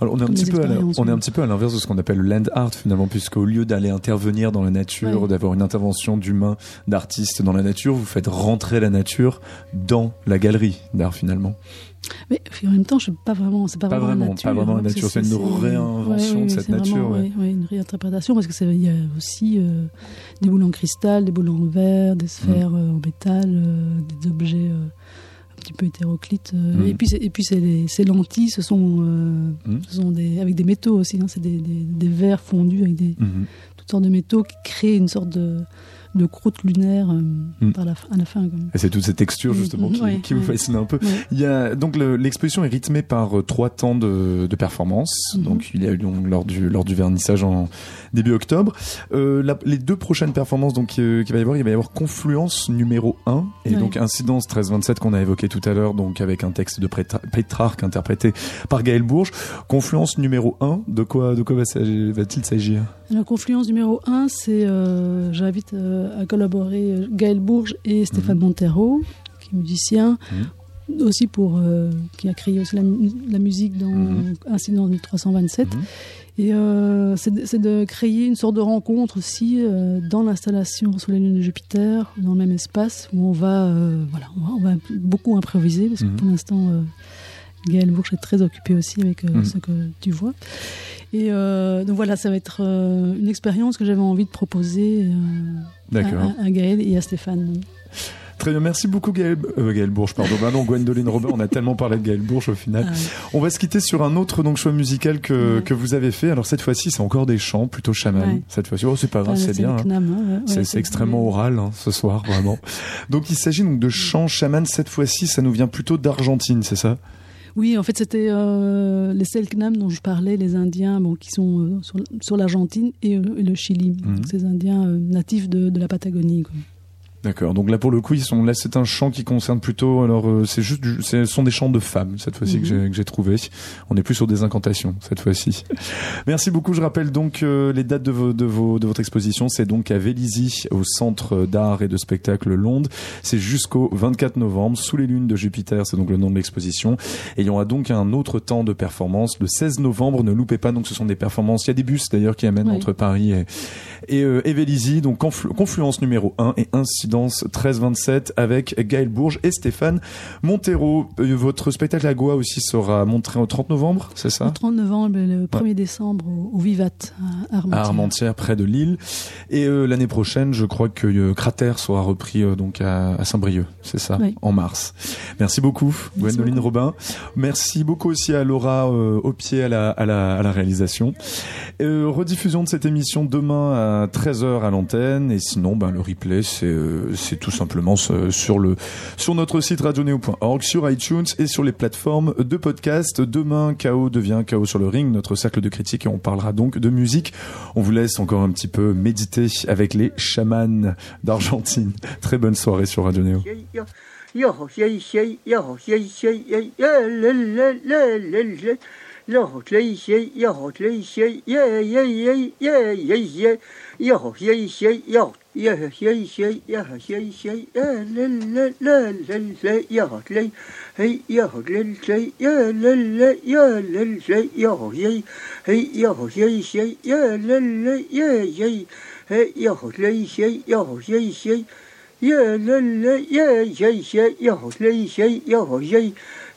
Alors on est un petit peu, à on est un petit peu à l'inverse de ce qu'on appelle le land art finalement, puisqu'au lieu d'aller intervenir dans la nature, d'avoir une intervention d'humain, d'artiste dans la nature, vous faites rentrer la nature dans la galerie d'art finalement. Mais en même temps, je pas vraiment, c'est pas, pas, vraiment, nature. Pas vraiment la nature, c'est une réinvention de cette nature. Oui, une réinterprétation parce que il y a aussi euh, des boules en cristal, des boules en verre, des sphères mm. euh, en métal, euh, des objets petit peu hétéroclite. Euh, mm. Et puis, et puis ces lentilles, ce sont, euh, mm. ce sont des, avec des métaux aussi. Hein, c'est des, des, des, verres fondus avec des, mm-hmm. toutes sortes de métaux qui créent une sorte de, de croûte lunaire euh, mm. par la, à la fin. Et c'est toute cette texture justement qui, qui vous fascine un peu. Il y a donc l'exposition est rythmée par euh, trois temps de, de performance. Mm-hmm. Donc il y a eu donc, lors du lors du vernissage en début octobre. Euh, la, les deux prochaines performances donc euh, qu'il va y avoir, il va y avoir Confluence numéro 1 et donc Incidence 1327 qu'on a évoqué tout à l'heure donc avec un texte de Pétrarque interprété par Gaël Bourges. Confluence numéro 1, de quoi de quoi va-t-il s'agir? La confluence numéro 1, c'est j'invite à collaborer euh, Gaël Bourges et Stéphane mhm. Montero, qui est musicien, mhm. aussi pour euh, qui a créé aussi la, musique dans mmh. Incident 1327. Mhm. Et euh, c'est de créer une sorte de rencontre aussi dans l'installation sur les lunes de Jupiter, dans le même espace où on va, voilà, on va, beaucoup improviser parce que pour l'instant, Gaël Bourges est très occupé aussi avec ce que tu vois. Et donc voilà, ça va être une expérience que j'avais envie de proposer à, à, Gaël et à Stéphane. Très bien, merci beaucoup Gaël, euh, Gaël Bourges, pardon. Bah non, Gwendoline Robert, on a tellement parlé de Gaël Bourges au final. Ah. On va se quitter sur un autre donc choix musical que, Ouais. que vous avez fait. Alors cette fois-ci, c'est encore des chants, plutôt chaman. Ouais. Cette fois-ci, oh c'est pas grave, c'est bien. hein. Hein, c'est extrêmement oral hein, ce soir, vraiment. donc il s'agit donc de chants chaman. Cette fois-ci, ça nous vient plutôt d'Argentine, c'est ça? Oui, en fait, c'était euh, les Selknam dont je parlais, les Indiens bon, qui sont euh, sur, sur l'Argentine et, euh, et le Chili. Mhm. Ces Indiens natifs de, de la Patagonie. quoi. D'accord. Donc là, pour le coup, ils sont là. C'est un chant qui concerne plutôt. Alors, euh, c'est juste, du- ce sont des chants de femmes cette fois-ci que Mhm. j'ai que j'ai trouvé. On est plus sur des incantations cette fois-ci. Merci beaucoup. Je rappelle donc euh, les dates de, vos, de, vos, de votre exposition. C'est donc à Vélizy, au Centre d'art et de spectacle Londres. C'est jusqu'au 24 novembre, sous les lunes de Jupiter. C'est donc le nom de l'exposition. Et il y aura donc un autre temps de performance le 16 novembre. Ne loupez pas. Donc, ce sont des performances. Il y a des bus d'ailleurs qui amènent Oui. entre Paris et, et, euh, et Vélizy. Donc, conflu- confluence numéro 1 et incidence 13-27 avec Gaël Bourges et Stéphane Montero. Euh, votre spectacle à Goa aussi sera montré au 30 novembre, c'est ça? Le 30 novembre et le 1er décembre au, Vivat à Armentières. à Armentières, près de Lille. Et euh, l'année prochaine, je crois que euh, Cratère sera repris euh, donc à, à Saint-Brieuc, c'est ça, Oui. en mars. Merci beaucoup, Merci Gwendoline beaucoup. Robin. Merci beaucoup aussi à Laura au pied à la, à la, à la réalisation. Rediffusion de cette émission demain à 13h à l'antenne. Et sinon, ben, le replay, c'est c'est tout simplement sur, notre site radioneo.org, sur iTunes et sur les plateformes de podcast. Demain, KO devient KO sur le ring, notre cercle de critique, et on parlera donc de musique. On vous laisse encore un petit peu méditer avec les chamans d'Argentine. Très bonne soirée sur Radio Néo. 也好这一些，也好这一些，也也也也也一些，也好些一些，也也些一些，也好些一些，也来来来来来，也好这，嘿，也好这这，也来来也来这，也好些，嘿，也好些一些，也来来也也，嘿，也好这一些，也好些一些，也来来也也一些，也好这一些，也好些。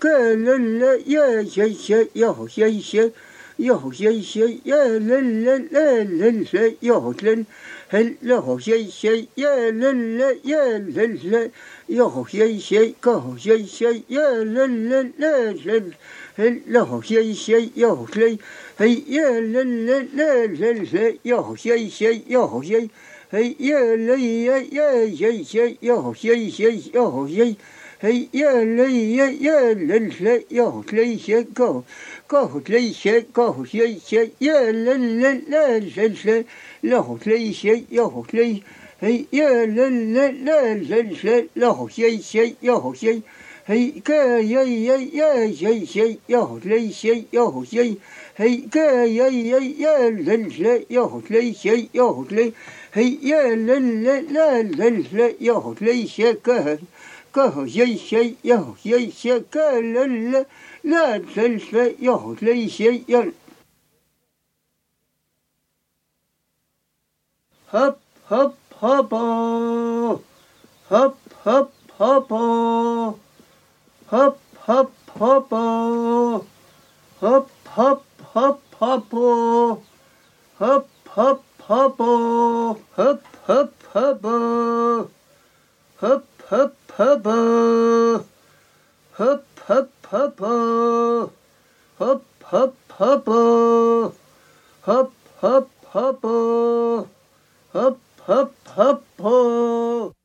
个、了、了、耶、耶、耶、哟、耶、耶、哟、耶、耶、耶、了、了、了、了、了、哟、了、嘿、了、好、耶、耶、耶、了、了、了、了、哟、耶、耶、耶、个、了、了、了、了、嘿、了、好、耶、耶、哟、耶、嘿、了、了、了、了、了、哟、耶、耶、耶、耶、耶、耶、哟、耶、耶、哟、耶 هي يا لي يا يا لل يا لي شي كو كو لي شي كو شي شي يا لل لل لل لل له لي شي يا لي هي يا لل لل لل لل له شي شي يا شي هي كا يا يا يا شي شي يا لي شي يا شي هي كا يا يا يا لل يا لي شي يا لي هي يا لل لل لل يا لي شي كهل 各好些一些，也好些一些，各人人乐真真，也好些一些人。哈哈哈吧，哈哈哈吧，哈哈哈吧，哈哈哈哈吧，哈哈哈吧，哈哈哈吧，哈。hup hubbo. Hup hup hubbo. Hup hup hubbo. Hup hup hubbo. Hup hup hubbo.